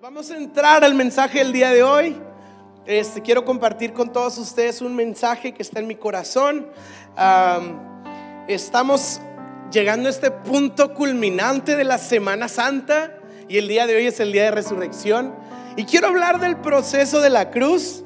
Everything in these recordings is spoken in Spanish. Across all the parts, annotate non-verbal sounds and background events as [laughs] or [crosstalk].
Vamos a entrar al mensaje del día de hoy. Este, quiero compartir con todos ustedes un mensaje que está en mi corazón. estamos llegando a este punto culminante de la Semana Santa y el día de hoy es el día de resurrección. Y quiero hablar del proceso de la cruz.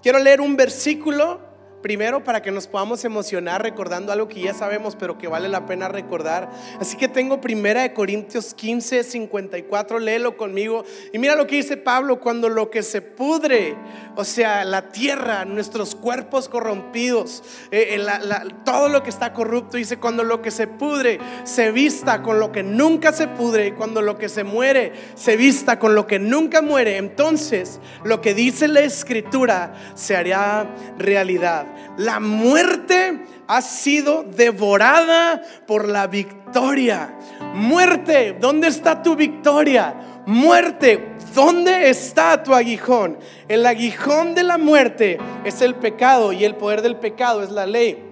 Quiero leer un versículo Primero, para que nos podamos emocionar recordando algo que ya sabemos, pero que vale la pena recordar. Así que tengo primera de Corintios 15, 54, léelo conmigo. Y mira lo que dice Pablo, cuando lo que se pudre, o sea, la tierra, nuestros cuerpos corrompidos, eh, eh, todo lo que está corrupto, dice, cuando lo que se pudre se vista con lo que nunca se pudre, y cuando lo que se muere se vista con lo que nunca muere, entonces lo que dice la escritura se hará realidad. La muerte ha sido devorada por la victoria. Muerte, ¿dónde está tu victoria? Muerte, ¿dónde está tu aguijón? El aguijón de la muerte es el pecado y el poder del pecado es la ley.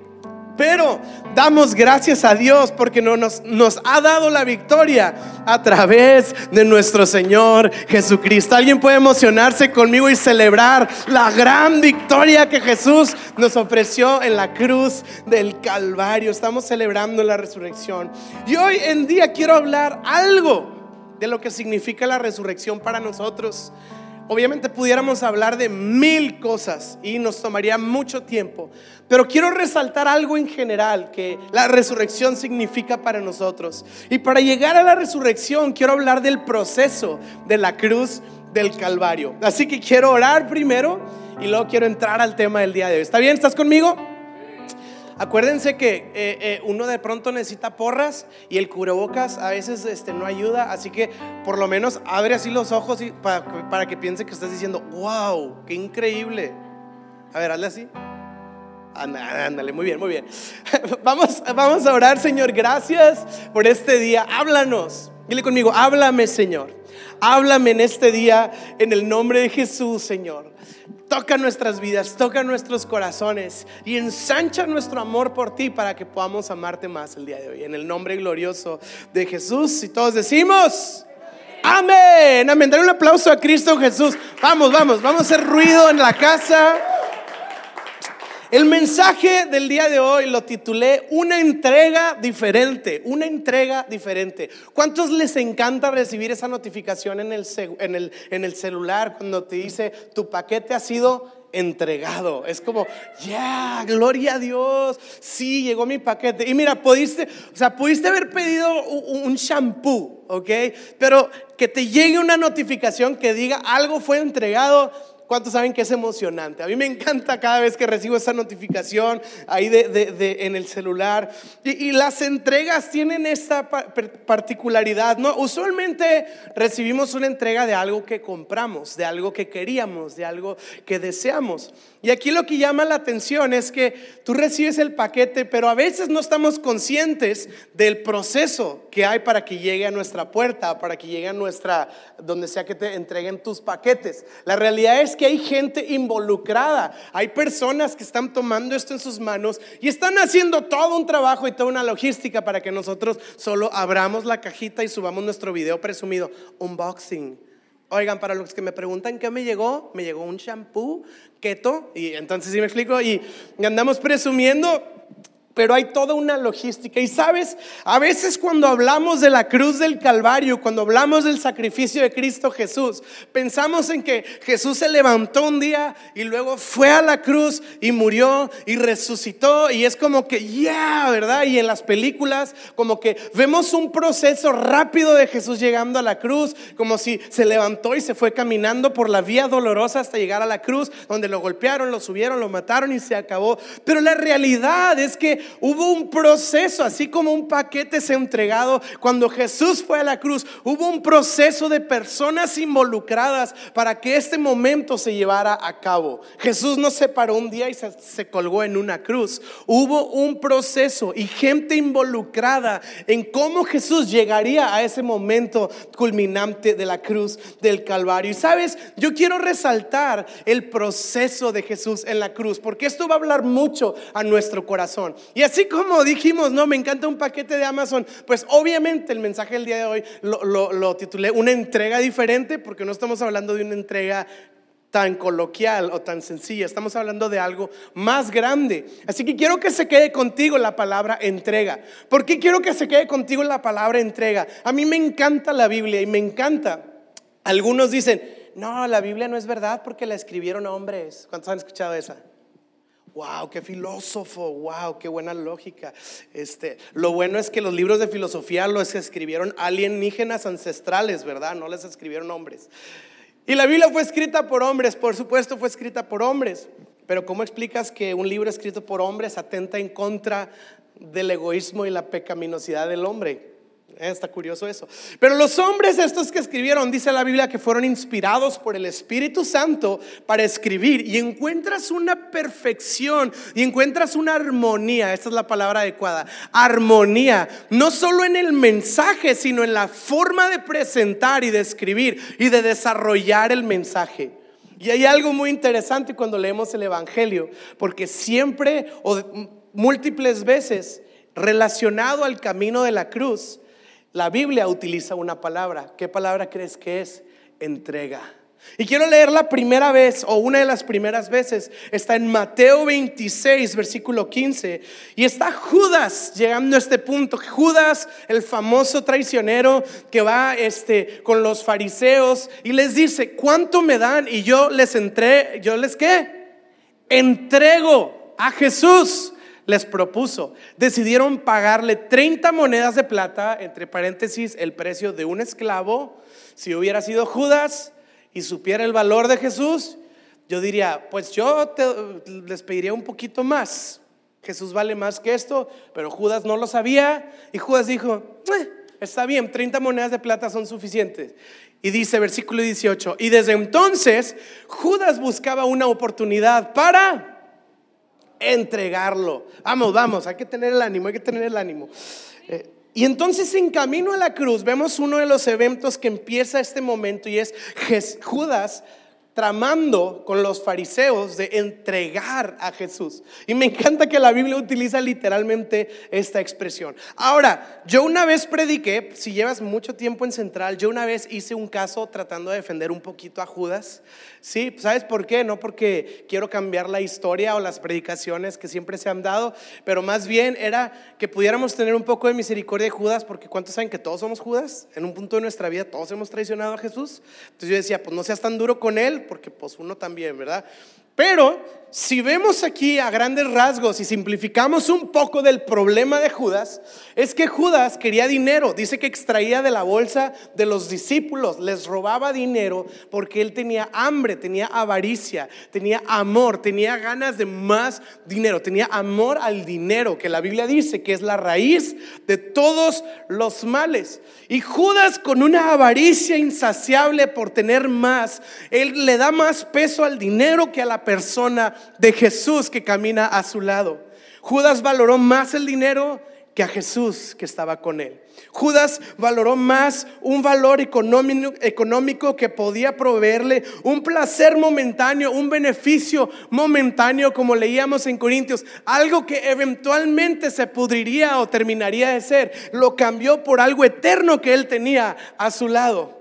Pero damos gracias a Dios porque nos, nos ha dado la victoria a través de nuestro Señor Jesucristo. ¿Alguien puede emocionarse conmigo y celebrar la gran victoria que Jesús nos ofreció en la cruz del Calvario? Estamos celebrando la resurrección. Y hoy en día quiero hablar algo de lo que significa la resurrección para nosotros. Obviamente pudiéramos hablar de mil cosas y nos tomaría mucho tiempo, pero quiero resaltar algo en general que la resurrección significa para nosotros. Y para llegar a la resurrección quiero hablar del proceso de la cruz del Calvario. Así que quiero orar primero y luego quiero entrar al tema del día de hoy. ¿Está bien? ¿Estás conmigo? Acuérdense que eh, eh, uno de pronto necesita porras y el cubrebocas a veces este, no ayuda, así que por lo menos abre así los ojos y para, para que piense que estás diciendo, wow, qué increíble. A ver, hazle así. Ándale, muy bien, muy bien. [laughs] Vamos, vamos a orar, Señor. Gracias por este día. Háblanos. Dile conmigo, háblame, Señor. Háblame en este día en el nombre de Jesús, Señor. Toca nuestras vidas, toca nuestros corazones y ensancha nuestro amor por ti para que podamos amarte más el día de hoy. En el nombre glorioso de Jesús, y todos decimos, amén, amén. Dale un aplauso a Cristo Jesús. Vamos, vamos, vamos a hacer ruido en la casa. El mensaje del día de hoy lo titulé Una entrega diferente, una entrega diferente. ¿Cuántos les encanta recibir esa notificación en el, en el, en el celular cuando te dice tu paquete ha sido entregado. Es como, ya, gloria a Dios. Sí, llegó mi paquete. Y mira, pudiste, o sea, pudiste haber pedido un shampoo, ¿ok? Pero que te llegue una notificación que diga algo fue entregado ¿Cuántos saben que es emocionante? A mí me encanta cada vez que recibo esa notificación ahí de, en el celular. Y, las entregas tienen esta particularidad, ¿no? Usualmente recibimos una entrega de algo que compramos, de algo que queríamos, de algo que deseamos. Y aquí lo que llama la atención es que tú recibes el paquete, pero a veces no estamos conscientes del proceso que hay para que llegue a nuestra puerta, para que llegue a nuestra, donde sea que te entreguen tus paquetes. La realidad es que hay gente involucrada, hay personas que están tomando esto en sus manos y están haciendo todo un trabajo y toda una logística para que nosotros solo abramos la cajita y subamos nuestro video presumido, unboxing. Oigan, para los que me preguntan qué me llegó, me llegó un shampoo keto, y entonces sí me explico, y andamos presumiendo pero hay toda una logística. Y sabes, a veces cuando hablamos de la cruz del Calvario, cuando hablamos del sacrificio de Cristo Jesús, pensamos en que Jesús se levantó un día y luego fue a la cruz y murió y resucitó. Y es como que, ya, ¿verdad? Y en las películas, como que vemos un proceso rápido de Jesús llegando a la cruz, como si se levantó y se fue caminando por la vía dolorosa hasta llegar a la cruz, donde lo golpearon, lo subieron, lo mataron y se acabó. Pero la realidad es que hubo un proceso, así como un paquete se ha entregado cuando Jesús fue a la cruz. Hubo un proceso de personas involucradas para que este momento se llevara a cabo. Jesús no se paró un día y se, se colgó en una cruz. Hubo un proceso y gente involucrada en cómo Jesús llegaría a ese momento culminante de la cruz del Calvario. Y sabes, yo quiero resaltar el proceso de Jesús en la cruz, porque esto va a hablar mucho a nuestro corazón. Y así como dijimos, no, me encanta un paquete de Amazon, pues obviamente el mensaje del día de hoy lo, titulé una entrega diferente porque no estamos hablando de una entrega tan coloquial o tan sencilla. Estamos hablando de algo más grande. Así que quiero que se quede contigo la palabra entrega. ¿Por qué quiero que se quede contigo la palabra entrega? A mí me encanta la Biblia y me encanta. Algunos dicen, no, la Biblia no es verdad porque la escribieron hombres. ¿Cuántos han escuchado esa? Wow, qué filósofo, wow, qué buena lógica. Este, lo bueno es que los libros de filosofía los escribieron alienígenas ancestrales, ¿verdad? No les escribieron hombres. Y la Biblia fue escrita por hombres, por supuesto fue escrita por hombres. Pero ¿cómo explicas que un libro escrito por hombres atenta en contra del egoísmo y la pecaminosidad del hombre? Está curioso eso. Pero los hombres estos que escribieron, dice la Biblia, que fueron inspirados por el Espíritu Santo para escribir y encuentras una perfección y encuentras una armonía, esta es la palabra adecuada, armonía, no solo en el mensaje, sino en la forma de presentar y de escribir y de desarrollar el mensaje. Y hay algo muy interesante cuando leemos el Evangelio, porque siempre o múltiples veces relacionado al camino de la cruz, la Biblia utiliza una palabra. ¿Qué palabra crees que es? Entrega. Y quiero leer la primera vez o una de las primeras veces. Está en Mateo 26, versículo 15. Y está Judas llegando a este punto. Judas, el famoso traicionero que va este, con los fariseos y les dice, ¿cuánto me dan? Y yo les entré, yo les qué? Entrego a Jesús les propuso. Decidieron pagarle 30 monedas de plata, entre paréntesis, el precio de un esclavo. Si hubiera sido Judas y supiera el valor de Jesús, yo diría, pues yo les pediría un poquito más. Jesús vale más que esto, pero Judas no lo sabía y Judas dijo, eh, está bien, 30 monedas de plata son suficientes. Y dice versículo 18, y desde entonces Judas buscaba una oportunidad para entregarlo. Vamos, vamos, hay que tener el ánimo, hay que tener el ánimo. Eh, y entonces en camino a la cruz vemos uno de los eventos que empieza este momento y es Judas tramando con los fariseos de entregar a Jesús. Y me encanta que la Biblia utiliza literalmente esta expresión. Ahora, yo una vez prediqué, si llevas mucho tiempo en Central, yo una vez hice un caso tratando de defender un poquito a Judas. Sí, ¿sabes por qué? No porque quiero cambiar la historia o las predicaciones que siempre se han dado, pero más bien era que pudiéramos tener un poco de misericordia de Judas, porque ¿cuántos saben que todos somos Judas? En un punto de nuestra vida todos hemos traicionado a Jesús. Entonces yo decía, pues no seas tan duro con él, porque pues uno también, ¿verdad? Pero si vemos aquí a grandes rasgos y simplificamos un poco del problema de Judas, es que Judas quería dinero. Dice que extraía de la bolsa de los discípulos, les robaba dinero porque él tenía hambre, tenía avaricia, tenía amor, tenía ganas de más dinero, tenía amor al dinero, que la Biblia dice que es la raíz de todos los males. Y Judas con una avaricia insaciable por tener más, él le da más peso al dinero que a la persona de Jesús que camina a su lado. Judas valoró más el dinero que a Jesús que estaba con él. Judas valoró más un valor económico, que podía proveerle un placer momentáneo, un beneficio momentáneo, como leíamos en Corintios, algo que eventualmente se pudriría o terminaría de ser. Lo cambió por algo eterno que él tenía a su lado.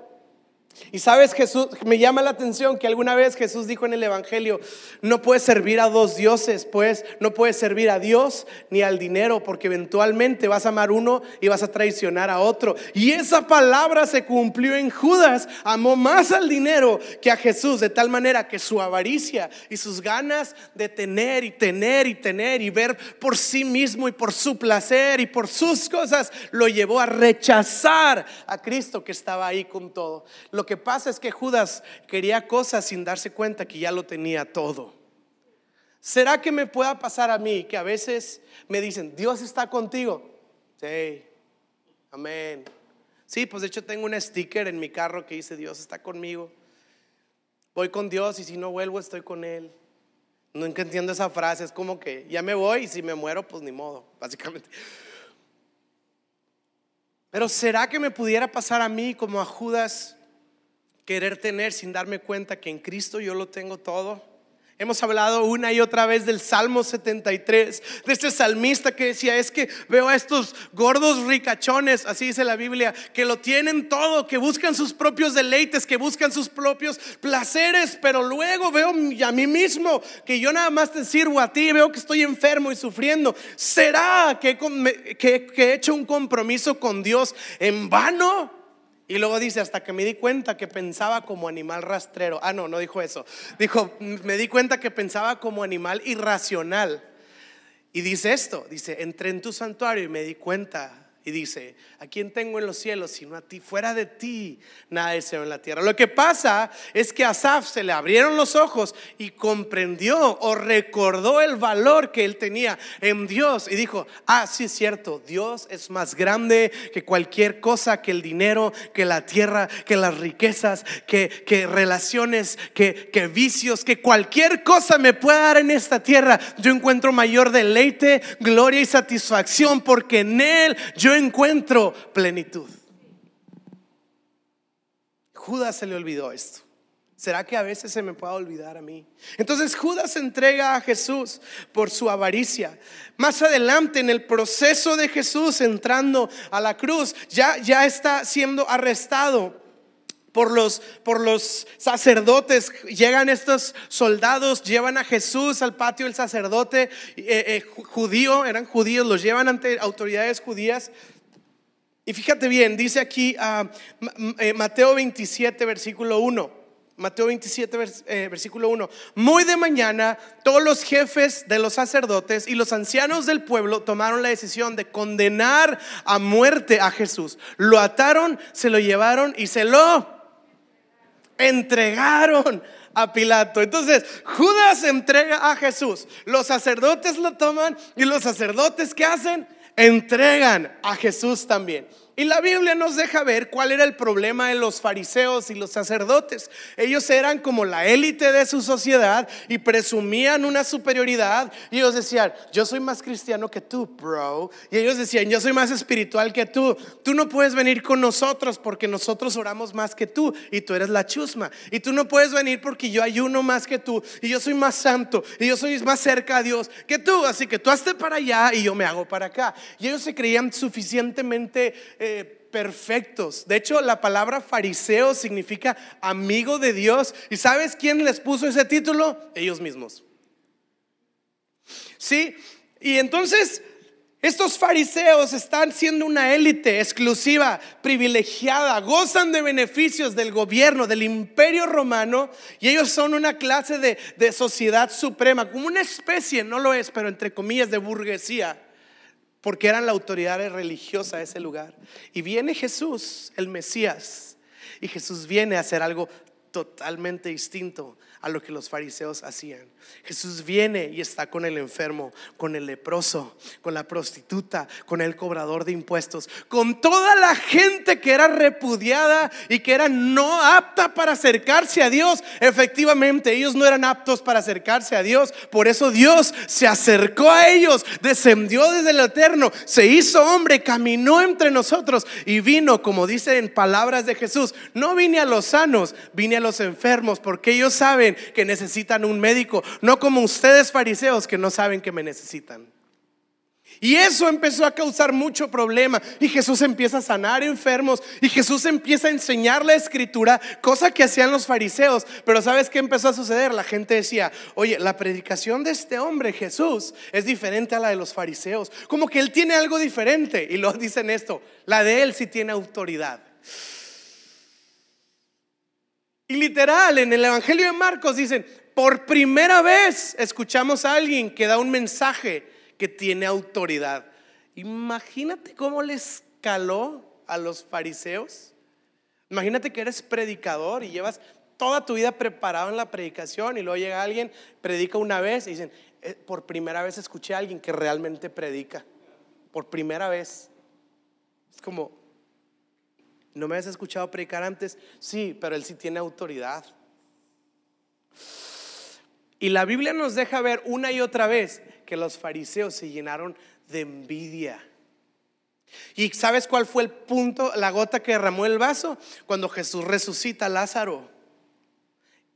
Y sabes, Jesús, me llama la atención que alguna vez Jesús dijo en el Evangelio, no puedes servir a dos dioses, pues no puedes servir a Dios ni al dinero, porque eventualmente vas a amar uno y vas a traicionar a otro. Y esa palabra se cumplió en Judas, amó más al dinero que a Jesús, de tal manera que su avaricia y sus ganas de tener y tener y tener y ver por sí mismo y por su placer y por sus cosas, lo llevó a rechazar a Cristo que estaba ahí con todo. Lo que pasa es que Judas quería cosas sin darse cuenta que ya lo tenía todo. ¿Será que me pueda pasar a mí que a veces me dicen, Dios está contigo? Sí, amén. Sí, pues de hecho tengo un sticker en mi carro que dice, Dios está conmigo. Voy con Dios y si no vuelvo estoy con Él. Nunca entiendo esa frase, es como que ya me voy y si me muero, pues ni modo, [laughs] básicamente. Pero ¿será que me pudiera pasar a mí como a Judas? Querer tener sin darme cuenta que en Cristo yo lo tengo todo Hemos hablado una y otra vez del Salmo 73, de este salmista que decía, es que veo a estos gordos ricachones, así dice la Biblia, que lo tienen todo, que buscan sus propios deleites, que buscan sus propios placeres, pero luego veo a mí mismo que yo nada más te sirvo a ti, veo que estoy enfermo y sufriendo. ¿Será que, que he hecho un compromiso con Dios en vano? Y luego dice, hasta que me di cuenta que pensaba como animal rastrero. Ah, no, no dijo eso. Dijo, me di cuenta que pensaba como animal irracional. Y dice esto, dice, entré en tu santuario y me di cuenta dice, ¿a quién tengo en los cielos sino a ti? Fuera de ti nada deseo en la tierra. Lo que pasa es que a Asaf se le abrieron los ojos y comprendió o recordó el valor que él tenía en Dios y dijo, ah, sí es cierto, Dios es más grande que cualquier cosa, que el dinero, que la tierra, que las riquezas, que, que relaciones, que, que vicios, que cualquier cosa me pueda dar en esta tierra. Yo encuentro mayor deleite, gloria y satisfacción porque en Él yo yo encuentro plenitud. Judas se le olvidó esto. ¿Será que a veces se me puede olvidar a mí? Entonces Judas entrega a Jesús por su avaricia. Más adelante en el proceso de Jesús entrando a la cruz, ya, ya está siendo arrestado por los, por los sacerdotes. Llegan estos soldados, llevan a Jesús al patio del sacerdote eh, eh, judío, eran judíos, los llevan ante autoridades judías. Y fíjate bien, dice aquí ah, eh, Mateo 27, versículo 1. Mateo 27, versículo 1. Muy de mañana, todos los jefes de los sacerdotes y los ancianos del pueblo tomaron la decisión de condenar a muerte a Jesús. Lo ataron, se lo llevaron y se lo entregaron a Pilato. Entonces, Judas entrega a Jesús. Los sacerdotes lo toman y los sacerdotes ¿qué hacen? Entregan a Jesús también. Y la Biblia nos deja ver cuál era el problema de los fariseos y los sacerdotes. Ellos eran como la élite de su sociedad y presumían una superioridad. Y ellos decían, yo soy más cristiano que tú, bro. Y ellos decían, yo soy más espiritual que tú. Tú no puedes venir con nosotros porque nosotros oramos más que tú y tú eres la chusma. Y tú no puedes venir porque yo ayuno más que tú y yo soy más santo y yo soy más cerca a Dios que tú. Así que tú hazte para allá y yo me hago para acá. Y ellos se creían suficientemente... Eh, perfectos. De hecho, la palabra fariseo significa amigo de Dios. ¿Y sabes quién les puso ese título? Ellos mismos. Sí, y entonces estos fariseos están siendo una élite exclusiva, privilegiada, gozan de beneficios del gobierno, del imperio romano, y ellos son una clase de sociedad suprema, como una especie, no lo es, pero entre comillas, de burguesía porque eran la autoridad religiosa de ese lugar. Y viene Jesús, el Mesías, y Jesús viene a hacer algo totalmente distinto a lo que los fariseos hacían. Jesús viene y está con el enfermo, con el leproso, con la prostituta, con el cobrador de impuestos, con toda la gente que era repudiada y que era no apta para acercarse a Dios. Efectivamente, ellos no eran aptos para acercarse a Dios. Por eso Dios se acercó a ellos, descendió desde el eterno, se hizo hombre, caminó entre nosotros y vino, como dice en palabras de Jesús, no vine a los sanos, vine a los enfermos, porque ellos saben que necesitan un médico, no como ustedes fariseos que no saben que me necesitan. Y eso empezó a causar mucho problema. Y Jesús empieza a sanar enfermos. Y Jesús empieza a enseñar la escritura, cosa que hacían los fariseos. Pero ¿sabes qué empezó a suceder? La gente decía, oye, la predicación de este hombre, Jesús, es diferente a la de los fariseos. Como que él tiene algo diferente. Y lo dicen esto, la de él sí tiene autoridad. Y literal, en el Evangelio de Marcos dicen, por primera vez escuchamos a alguien que da un mensaje que tiene autoridad. Imagínate cómo les caló a los fariseos. Imagínate que eres predicador y llevas toda tu vida preparado en la predicación y luego llega alguien, predica una vez y dicen, eh, por primera vez escuché a alguien que realmente predica. Por primera vez. Es como, ¿No me has escuchado predicar antes? Sí, pero él sí tiene autoridad. Y la Biblia nos deja ver una y otra vez que los fariseos se llenaron de envidia. ¿Y sabes cuál fue el punto, la gota que derramó el vaso? Cuando Jesús resucita a Lázaro.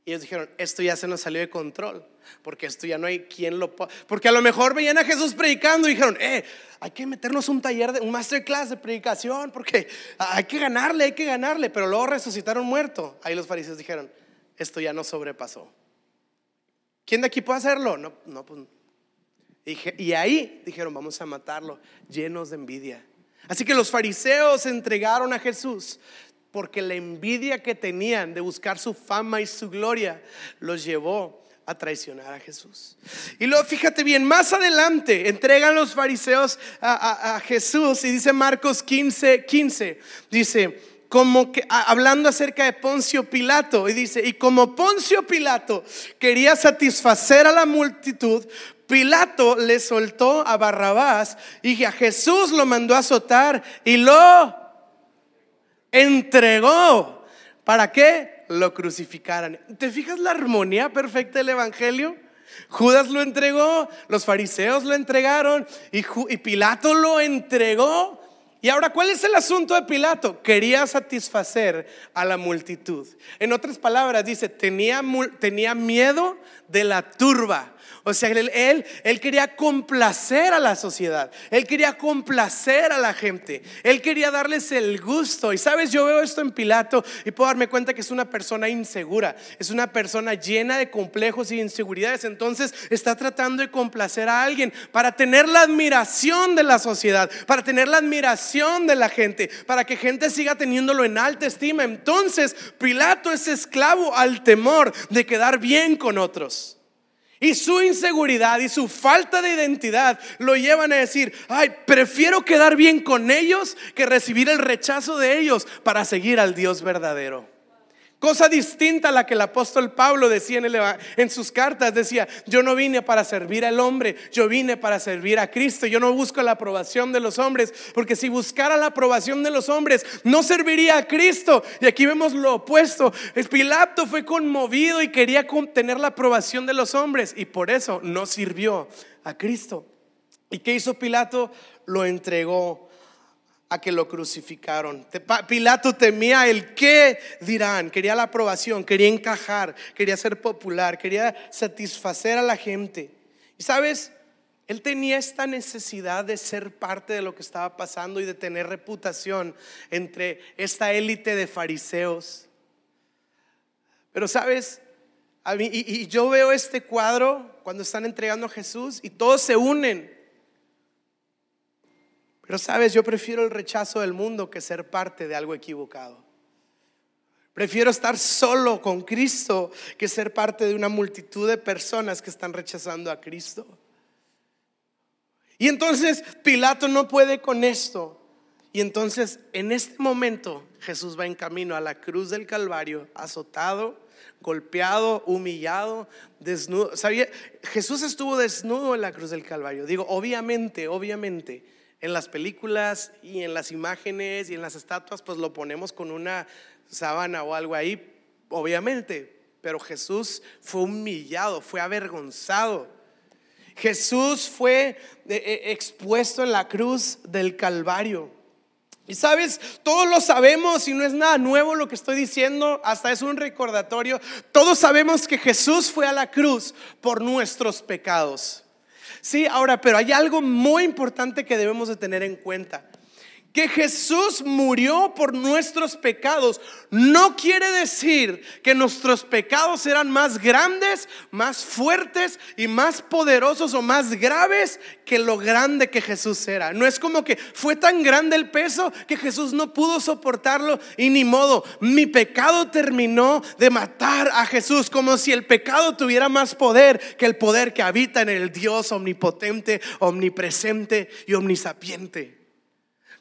Y ellos dijeron, esto ya se nos salió de control, porque esto ya no hay quien lo... Porque a lo mejor veían a Jesús predicando y dijeron, eh, hay que meternos un taller, de, un masterclass de predicación, porque hay que ganarle, hay que ganarle. Pero luego resucitaron muerto. Ahí los fariseos dijeron, esto ya no sobrepasó. ¿Quién de aquí puede hacerlo? No, no, pues. Y, ahí dijeron, vamos a matarlo, llenos de envidia. Así que los fariseos entregaron a Jesús porque la envidia que tenían de buscar su fama y su gloria los llevó a traicionar a Jesús. Y luego fíjate bien, más adelante entregan los fariseos a, Jesús y dice Marcos 15, 15, dice, como que hablando acerca de Poncio Pilato y dice, y como Poncio Pilato quería satisfacer a la multitud, Pilato le soltó a Barrabás y a Jesús lo mandó a azotar y lo entregó. ¿Para qué? Lo crucificaran. ¿Te fijas la armonía perfecta del Evangelio? Judas lo entregó, los fariseos lo entregaron y, Pilato lo entregó. Y ahora, ¿cuál es el asunto de Pilato? Quería satisfacer a la multitud. En otras palabras, dice, tenía, tenía miedo de la turba. O sea, él, él, quería complacer a la sociedad. Él quería complacer a la gente. Él quería darles el gusto. Y sabes, yo veo esto en Pilato y puedo darme cuenta que es una persona insegura. Es una persona llena de complejos y inseguridades. Entonces está tratando de complacer a alguien para tener la admiración de la sociedad, para tener la admiración de la gente, para que gente siga teniéndolo en alta estima. Entonces Pilato es esclavo al temor de quedar bien con otros. Y su inseguridad y su falta de identidad lo llevan a decir, ay, prefiero quedar bien con ellos que recibir el rechazo de ellos para seguir al Dios verdadero. Cosa distinta a la que el apóstol Pablo decía en, sus cartas. Decía, yo no vine para servir al hombre, yo vine para servir a Cristo. Yo no busco la aprobación de los hombres, porque si buscara la aprobación de los hombres, no serviría a Cristo. Y aquí vemos lo opuesto. Pilato fue conmovido y quería tener la aprobación de los hombres y por eso no sirvió a Cristo. ¿Y qué hizo Pilato? Lo entregó a que lo crucificaron. Pilato temía el qué dirán, quería la aprobación, quería encajar, quería ser popular, quería satisfacer a la gente. Y sabes, él tenía esta necesidad de ser parte de lo que estaba pasando y de tener reputación entre esta élite de fariseos. Pero sabes, y, y yo veo este cuadro cuando están entregando a Jesús y todos se unen pero sabes, yo prefiero el rechazo del mundo que ser parte de algo equivocado. Prefiero estar solo con Cristo que ser parte de una multitud de personas que están rechazando a Cristo. Y entonces Pilato no puede con esto. Y entonces en este momento Jesús va en camino a la cruz del Calvario, azotado, golpeado, humillado, desnudo. ¿Sabía? Jesús estuvo desnudo en la cruz del Calvario. Digo, obviamente, obviamente en las películas y en las imágenes y en las estatuas, pues lo ponemos con una sábana o algo ahí, obviamente. Pero Jesús fue humillado, fue avergonzado. Jesús fue eh, eh, expuesto en la cruz del Calvario. Y sabes, todos lo sabemos y no es nada nuevo lo que estoy diciendo, hasta es un recordatorio. Todos sabemos que Jesús fue a la cruz por nuestros pecados. Sí, ahora, pero hay algo muy importante que debemos de tener en cuenta que Jesús murió por nuestros pecados no quiere decir que nuestros pecados eran más grandes, más fuertes y más poderosos o más graves que lo grande que Jesús era. No es como que fue tan grande el peso que Jesús no pudo soportarlo y ni modo. Mi pecado terminó de matar a Jesús como si el pecado tuviera más poder que el poder que habita en el Dios omnipotente, omnipresente y omnisapiente.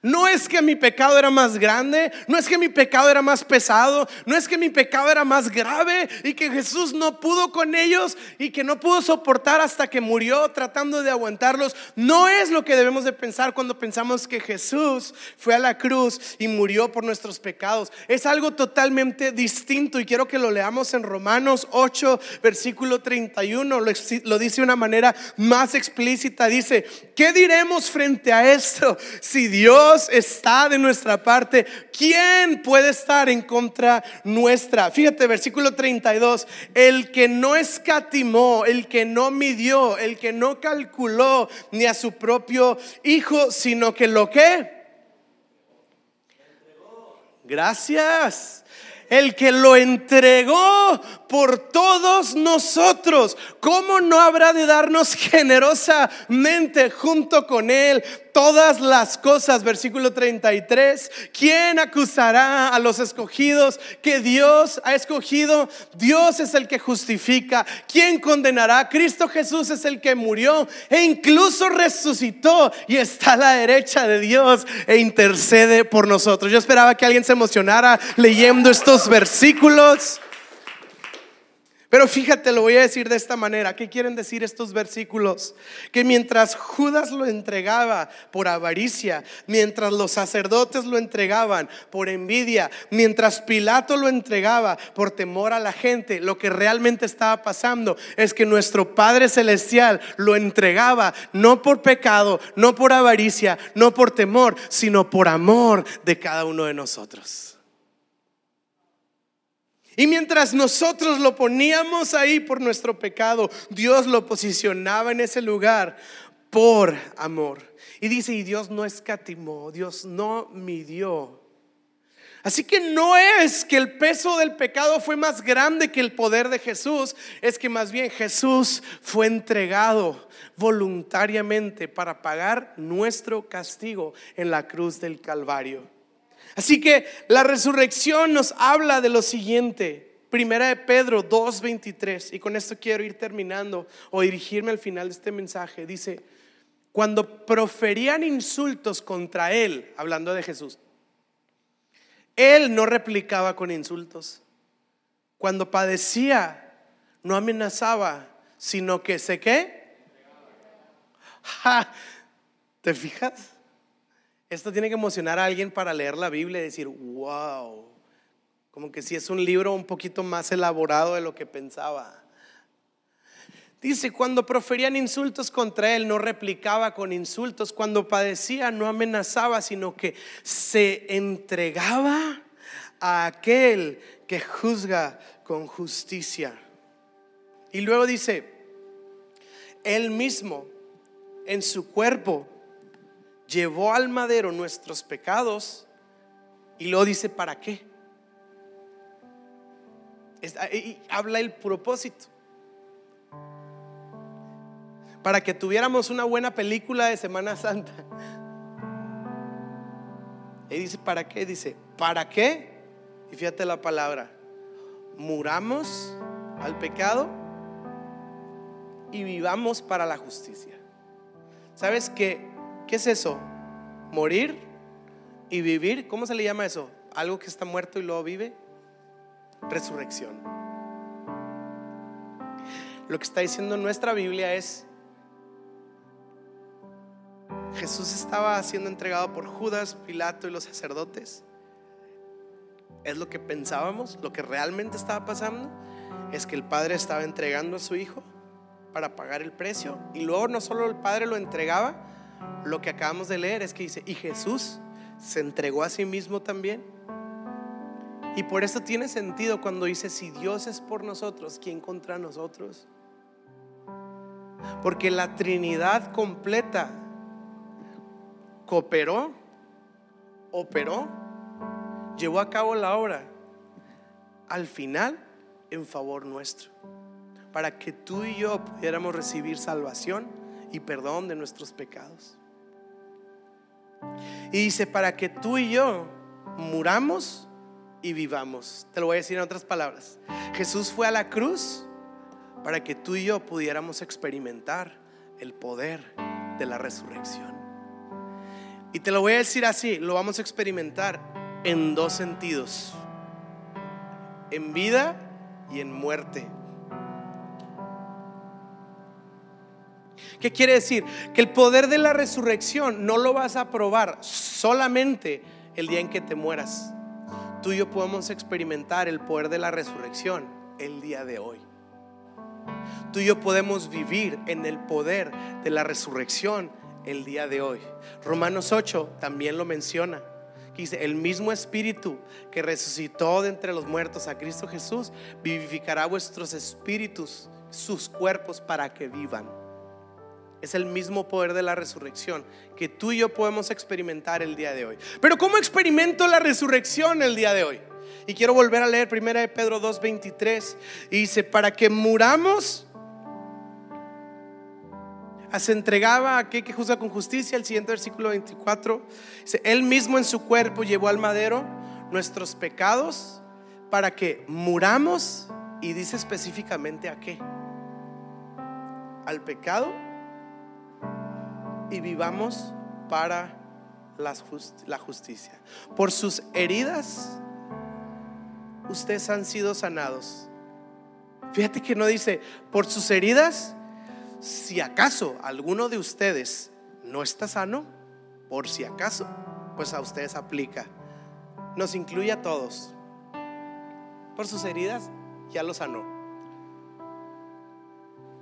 No es que mi pecado era más grande, no es que mi pecado era más pesado, no es que mi pecado era más grave y que Jesús no pudo con ellos y que no pudo soportar hasta que murió tratando de aguantarlos. No es lo que debemos de pensar cuando pensamos que Jesús fue a la cruz y murió por nuestros pecados. Es algo totalmente distinto y quiero que lo leamos en Romanos 8, versículo 31. Lo, lo dice de una manera más explícita. Dice, ¿qué diremos frente a esto? Si Dios Está de nuestra parte, ¿quién puede estar en contra nuestra? Fíjate, versículo 32, el que no escatimó, el que no midió, el que no calculó ni a su propio hijo, sino que lo que... Gracias el que lo entregó por todos nosotros. ¿Cómo no habrá de darnos generosamente junto con Él todas las cosas? Versículo 33. ¿Quién acusará a los escogidos que Dios ha escogido? Dios es el que justifica. ¿Quién condenará? Cristo Jesús es el que murió e incluso resucitó y está a la derecha de Dios e intercede por nosotros. Yo esperaba que alguien se emocionara leyendo estos versículos. Pero fíjate, lo voy a decir de esta manera. ¿Qué quieren decir estos versículos? Que mientras Judas lo entregaba por avaricia, mientras los sacerdotes lo entregaban por envidia, mientras Pilato lo entregaba por temor a la gente, lo que realmente estaba pasando es que nuestro Padre Celestial lo entregaba no por pecado, no por avaricia, no por temor, sino por amor de cada uno de nosotros. Y mientras nosotros lo poníamos ahí por nuestro pecado, Dios lo posicionaba en ese lugar por amor. Y dice, y Dios no escatimó, Dios no midió. Así que no es que el peso del pecado fue más grande que el poder de Jesús, es que más bien Jesús fue entregado voluntariamente para pagar nuestro castigo en la cruz del Calvario. Así que la resurrección nos habla de lo siguiente. Primera de Pedro 2.23, y con esto quiero ir terminando o dirigirme al final de este mensaje. Dice, cuando proferían insultos contra él, hablando de Jesús, él no replicaba con insultos. Cuando padecía, no amenazaba, sino que sé qué. [laughs] ¿Te fijas? Esto tiene que emocionar a alguien para leer la Biblia y decir, wow, como que si es un libro un poquito más elaborado de lo que pensaba. Dice, cuando proferían insultos contra él, no replicaba con insultos. Cuando padecía, no amenazaba, sino que se entregaba a aquel que juzga con justicia. Y luego dice, él mismo en su cuerpo llevó al madero nuestros pecados y luego dice, ¿para qué? habla el propósito. Para que tuviéramos una buena película de Semana Santa. Y dice, ¿para qué? Dice, ¿para qué? Y fíjate la palabra, muramos al pecado y vivamos para la justicia. ¿Sabes que ¿Qué es eso? Morir y vivir. ¿Cómo se le llama eso? Algo que está muerto y luego vive. Resurrección. Lo que está diciendo nuestra Biblia es, Jesús estaba siendo entregado por Judas, Pilato y los sacerdotes. Es lo que pensábamos, lo que realmente estaba pasando, es que el Padre estaba entregando a su Hijo para pagar el precio. Y luego no solo el Padre lo entregaba, lo que acabamos de leer es que dice, y Jesús se entregó a sí mismo también. Y por eso tiene sentido cuando dice, si Dios es por nosotros, ¿quién contra nosotros? Porque la Trinidad completa cooperó, operó, llevó a cabo la obra al final en favor nuestro, para que tú y yo pudiéramos recibir salvación y perdón de nuestros pecados. Y dice, para que tú y yo muramos y vivamos. Te lo voy a decir en otras palabras. Jesús fue a la cruz para que tú y yo pudiéramos experimentar el poder de la resurrección. Y te lo voy a decir así, lo vamos a experimentar en dos sentidos. En vida y en muerte. ¿Qué quiere decir? Que el poder de la resurrección no lo vas a probar solamente el día en que te mueras. Tú y yo podemos experimentar el poder de la resurrección el día de hoy. Tú y yo podemos vivir en el poder de la resurrección el día de hoy. Romanos 8 también lo menciona. Dice, el mismo espíritu que resucitó de entre los muertos a Cristo Jesús, vivificará vuestros espíritus, sus cuerpos para que vivan. Es el mismo poder de la resurrección que tú y yo podemos experimentar el día de hoy. Pero ¿cómo experimento la resurrección el día de hoy? Y quiero volver a leer 1 de Pedro 2:23 y dice, para que muramos se entregaba a aquel que juzga con justicia. El siguiente versículo 24 dice, Él mismo en su cuerpo llevó al madero nuestros pecados para que muramos. Y dice específicamente a qué. Al pecado y vivamos para la justicia. Por sus heridas, ustedes han sido sanados. Fíjate que no dice, por sus heridas si acaso alguno de ustedes no está sano, por si acaso, pues a ustedes aplica. Nos incluye a todos. Por sus heridas ya lo sanó.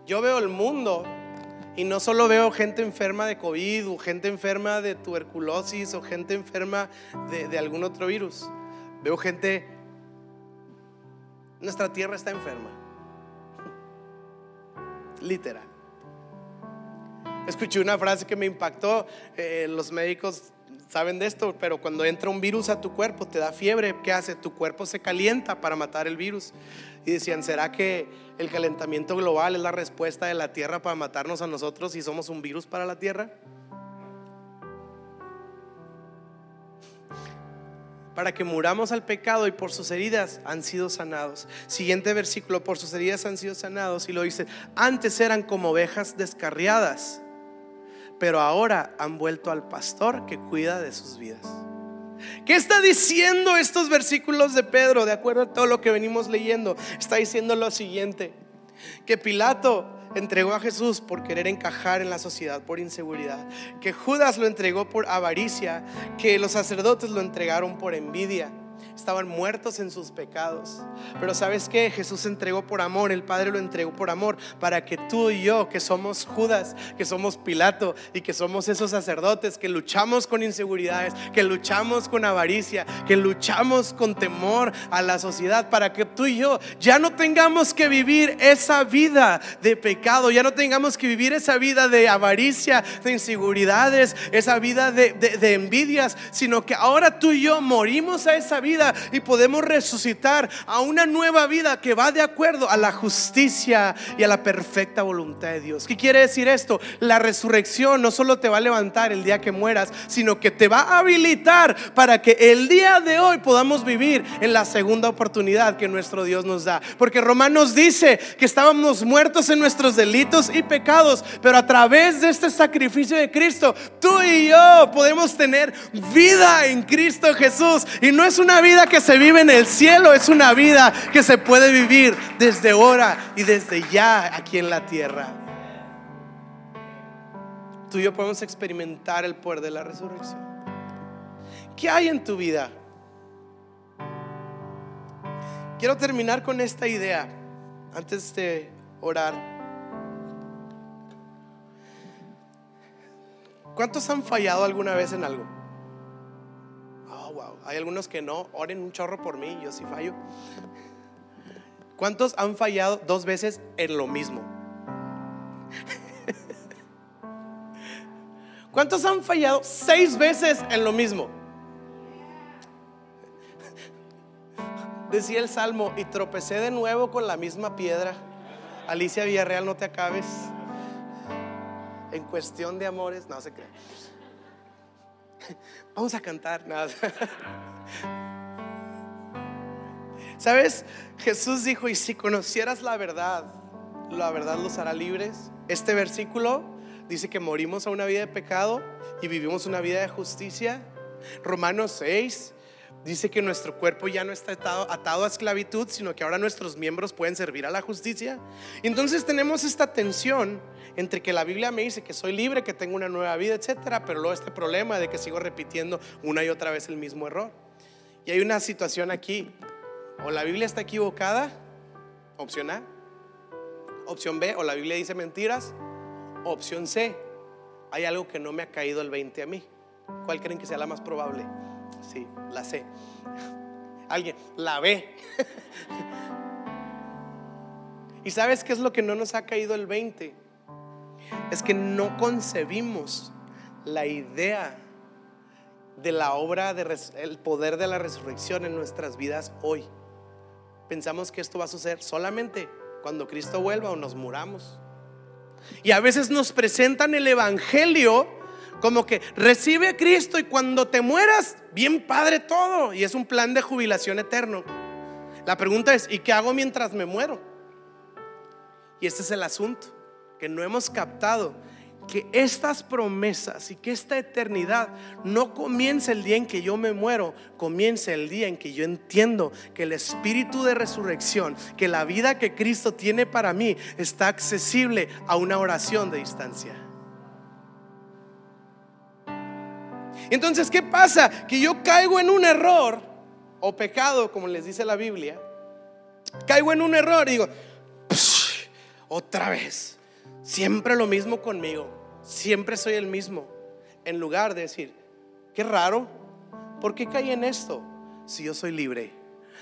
Yo veo el mundo y no solo veo gente enferma de COVID o gente enferma de tuberculosis o gente enferma de, algún otro virus. Veo gente, nuestra tierra está enferma. [laughs] Literal. Escuché una frase que me impactó. Eh, los médicos saben de esto, pero cuando entra un virus a tu cuerpo, te da fiebre, ¿qué hace? Tu cuerpo se calienta para matar el virus. Y decían, ¿será que el calentamiento global es la respuesta de la Tierra para matarnos a nosotros y somos un virus para la Tierra? para que muramos al pecado y por sus heridas han sido sanados. Siguiente versículo, por sus heridas han sido sanados y lo dice, antes eran como ovejas descarriadas pero ahora han vuelto al pastor que cuida de sus vidas. ¿Qué está diciendo estos versículos de Pedro? De acuerdo a todo lo que venimos leyendo, está diciendo lo siguiente, que Pilato entregó a Jesús por querer encajar en la sociedad, por inseguridad, que Judas lo entregó por avaricia, que los sacerdotes lo entregaron por envidia estaban muertos en sus pecados. Pero sabes que Jesús entregó por amor, el Padre lo entregó por amor, para que tú y yo, que somos Judas, que somos Pilato y que somos esos sacerdotes, que luchamos con inseguridades, que luchamos con avaricia, que luchamos con temor a la sociedad, para que tú y yo ya no tengamos que vivir esa vida de pecado, ya no tengamos que vivir esa vida de avaricia, de inseguridades, esa vida de, de envidias, sino que ahora tú y yo morimos a esa vida y podemos resucitar a una nueva vida que va de acuerdo a la justicia y a la perfecta voluntad de Dios. ¿Qué quiere decir esto? La resurrección no solo te va a levantar el día que mueras, sino que te va a habilitar para que el día de hoy podamos vivir en la segunda oportunidad que nuestro Dios nos da. Porque Romanos dice que estábamos muertos en nuestros delitos y pecados, pero a través de este sacrificio de Cristo, tú y yo podemos tener vida en Cristo Jesús. Y no es una vida que se vive en el cielo, es una vida que se puede vivir desde ahora y desde ya aquí en la tierra. Tú y yo podemos experimentar el poder de la resurrección. ¿Qué hay en tu vida? Quiero terminar con esta idea antes de orar. ¿Cuántos han fallado alguna vez en algo? Hay algunos que no, oren un chorro por mí, yo sí fallo. ¿Cuántos han fallado dos veces en lo mismo? [laughs] ¿Cuántos han fallado seis veces en lo mismo? Decía el Salmo, y tropecé de nuevo con la misma piedra. Alicia Villarreal, no te acabes. En cuestión de amores, no se cree. [laughs] Vamos a cantar. Nada. [laughs] ¿Sabes? Jesús dijo, y si conocieras la verdad, la verdad los hará libres. Este versículo dice que morimos a una vida de pecado y vivimos una vida de justicia. Romanos 6 dice que nuestro cuerpo ya no está atado, a esclavitud, sino que ahora nuestros miembros pueden servir a la justicia. entonces tenemos esta tensión entre que la Biblia me dice que soy libre, que tengo una nueva vida, etcétera, pero luego este problema de que sigo repitiendo una y otra vez el mismo error. Y hay una situación aquí, o la Biblia está equivocada, opción A, opción B, o la Biblia dice mentiras, opción C, hay algo que no me ha caído el 20 a mí. ¿Cuál creen que sea la más probable? Sí, la sé. [laughs] Alguien, la ve. [laughs] ¿Y sabes qué es lo que no nos ha caído el 20? Es que no concebimos la idea de la obra, de el poder de la resurrección en nuestras vidas hoy. Pensamos que esto va a suceder solamente cuando Cristo vuelva o nos muramos. Y a veces nos presentan el Evangelio como que recibe a Cristo y cuando te mueras, bien padre todo. Y es un plan de jubilación eterno. La pregunta es, ¿y qué hago mientras me muero? Y este es el asunto, que no hemos captado que estas promesas y que esta eternidad no comience el día en que yo me muero, comience el día en que yo entiendo que el espíritu de resurrección, que la vida que Cristo tiene para mí está accesible a una oración de distancia. Entonces, ¿qué pasa? Que yo caigo en un error o pecado, como les dice la Biblia. Caigo en un error y digo, otra vez, siempre lo mismo conmigo siempre soy el mismo. En lugar de decir, qué raro, ¿por qué caí en esto? Si yo soy libre,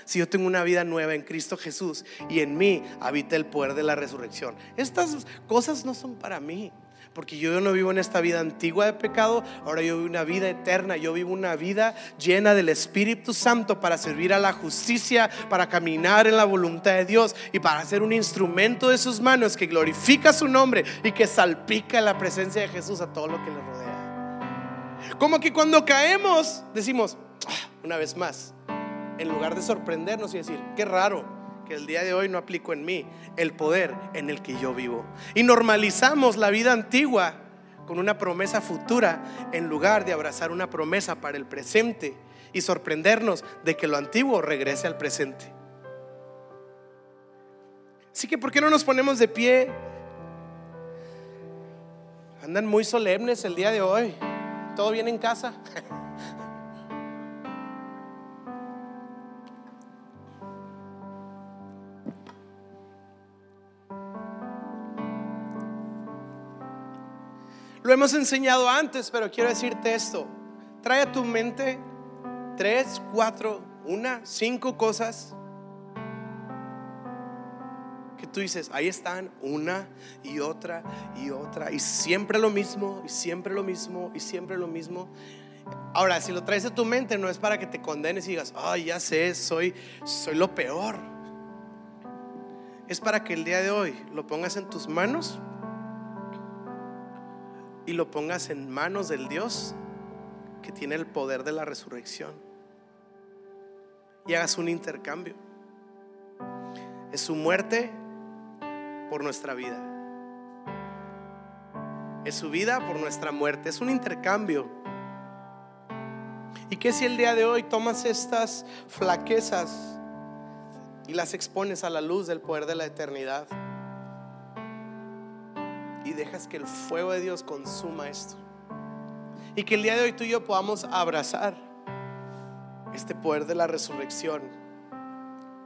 si yo tengo una vida nueva en Cristo Jesús y en mí habita el poder de la resurrección. Estas cosas no son para mí. Porque yo no vivo en esta vida antigua de pecado, ahora yo vivo una vida eterna, yo vivo una vida llena del Espíritu Santo para servir a la justicia, para caminar en la voluntad de Dios y para ser un instrumento de sus manos que glorifica su nombre y que salpica la presencia de Jesús a todo lo que le rodea. Como que cuando caemos decimos, ah, una vez más, en lugar de sorprendernos y decir, qué raro, el día de hoy no aplico en mí el poder en el que yo vivo. Y normalizamos la vida antigua con una promesa futura en lugar de abrazar una promesa para el presente y sorprendernos de que lo antiguo regrese al presente. Así que, ¿por qué no nos ponemos de pie? Andan muy solemnes el día de hoy. ¿Todo bien en casa? [laughs] Lo hemos enseñado antes, pero quiero decirte esto. Trae a tu mente tres, cuatro, una, cinco cosas que tú dices, ahí están una y otra y otra, y siempre lo mismo, y siempre lo mismo, y siempre lo mismo. Ahora, si lo traes a tu mente, no es para que te condenes y digas, ay, ya sé, soy, soy lo peor. Es para que el día de hoy lo pongas en tus manos y lo pongas en manos del Dios que tiene el poder de la resurrección. Y hagas un intercambio. Es su muerte por nuestra vida. Es su vida por nuestra muerte. Es un intercambio. ¿Y qué si el día de hoy tomas estas flaquezas y las expones a la luz del poder de la eternidad? Y dejas que el fuego de Dios consuma esto. Y que el día de hoy tú y yo podamos abrazar este poder de la resurrección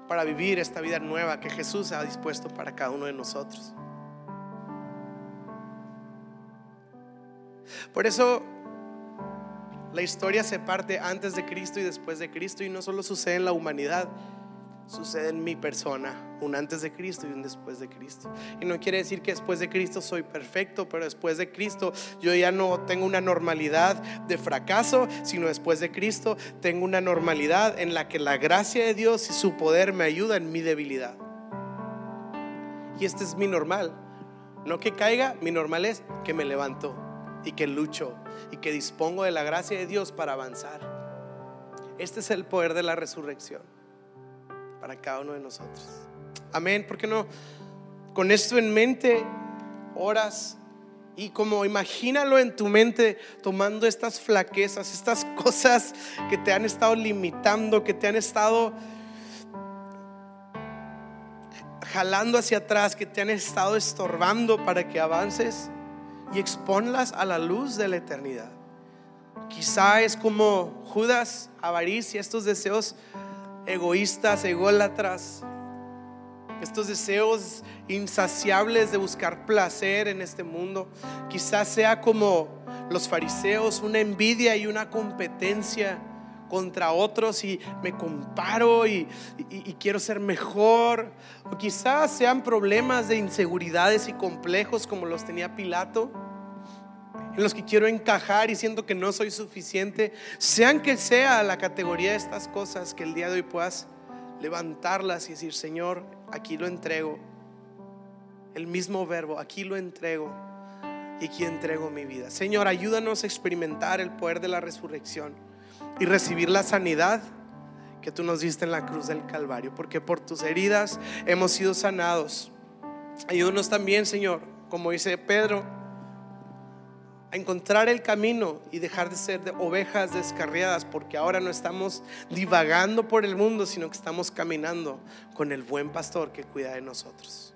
para vivir esta vida nueva que Jesús ha dispuesto para cada uno de nosotros. Por eso la historia se parte antes de Cristo y después de Cristo y no solo sucede en la humanidad, sucede en mi persona, un antes de Cristo y un después de Cristo. Y no quiere decir que después de Cristo soy perfecto, pero después de Cristo yo ya no tengo una normalidad de fracaso, sino después de Cristo tengo una normalidad en la que la gracia de Dios y su poder me ayuda en mi debilidad. Y este es mi normal. No que caiga, mi normal es que me levanto y que lucho y que dispongo de la gracia de Dios para avanzar. Este es el poder de la resurrección para cada uno de nosotros. Amén. ¿Por qué no? Con esto en mente, oras y como imagínalo en tu mente tomando estas flaquezas, estas [laughs] cosas que te han estado limitando, que te han estado jalando hacia atrás, que te han estado estorbando para que avances y exponlas a la luz de la eternidad. Quizá es como Judas, avaricia, estos deseos egoístas, ególatras, estos deseos insaciables de buscar placer en este mundo. Quizás sea como los fariseos, una envidia y una competencia contra otros y me comparo y, quiero ser mejor. O quizás sean problemas de inseguridades y complejos como los tenía Pilato, en los que quiero encajar y siento que no soy suficiente. Sean que sea la categoría de estas cosas, que el día de hoy puedas levantarlas y decir, Señor, aquí lo entrego. El mismo verbo, aquí lo entrego y aquí entrego mi vida. Señor, ayúdanos a experimentar el poder de la resurrección y recibir la sanidad que tú nos diste en la cruz del Calvario, porque por tus heridas hemos sido sanados. Ayúdanos también, Señor, como dice Pedro, encontrar el camino y dejar de ser de ovejas descarriadas, porque ahora no estamos divagando por el mundo, sino que estamos caminando con el buen pastor que cuida de nosotros.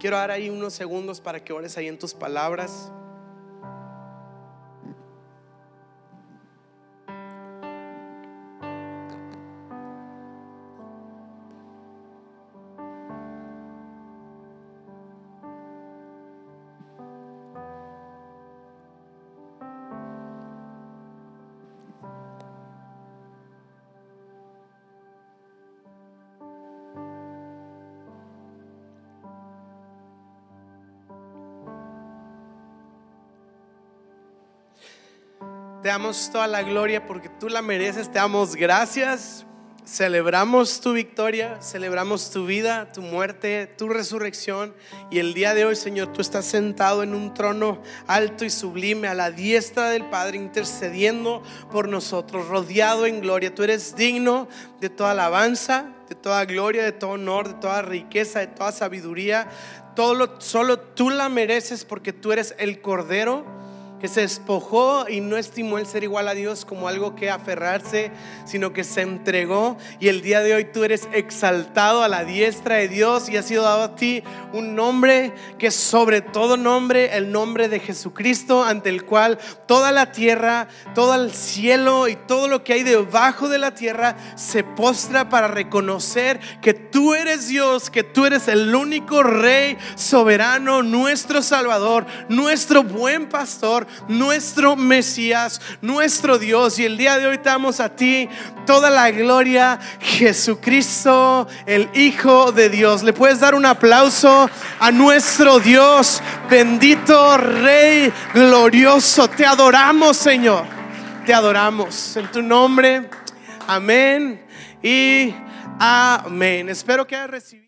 Quiero dar ahí unos segundos para que ores ahí en tus palabras. Damos toda la gloria porque tú la mereces. Te damos gracias. Celebramos tu victoria, celebramos tu vida, tu muerte, tu resurrección. Y el día de hoy, Señor, tú estás sentado en un trono alto y sublime a la diestra del Padre, intercediendo por nosotros, rodeado en gloria. Tú eres digno de toda alabanza, de toda gloria, de todo honor, de toda riqueza, de toda sabiduría. Todo solo tú la mereces porque tú eres el Cordero que se despojó y no estimó el ser igual a Dios como algo que aferrarse, sino que se entregó. Y el día de hoy tú eres exaltado a la diestra de Dios y ha sido dado a ti un nombre que sobre todo nombre, el nombre de Jesucristo, ante el cual toda la tierra, todo el cielo y todo lo que hay debajo de la tierra se postra para reconocer que tú eres Dios, que tú eres el único rey soberano, nuestro Salvador, nuestro buen pastor nuestro Mesías, nuestro Dios. Y el día de hoy damos a ti toda la gloria, Jesucristo, el Hijo de Dios. Le puedes dar un aplauso a nuestro Dios, bendito Rey glorioso. Te adoramos, Señor. Te adoramos en tu nombre. Amén y amén. Espero que hayas recibido.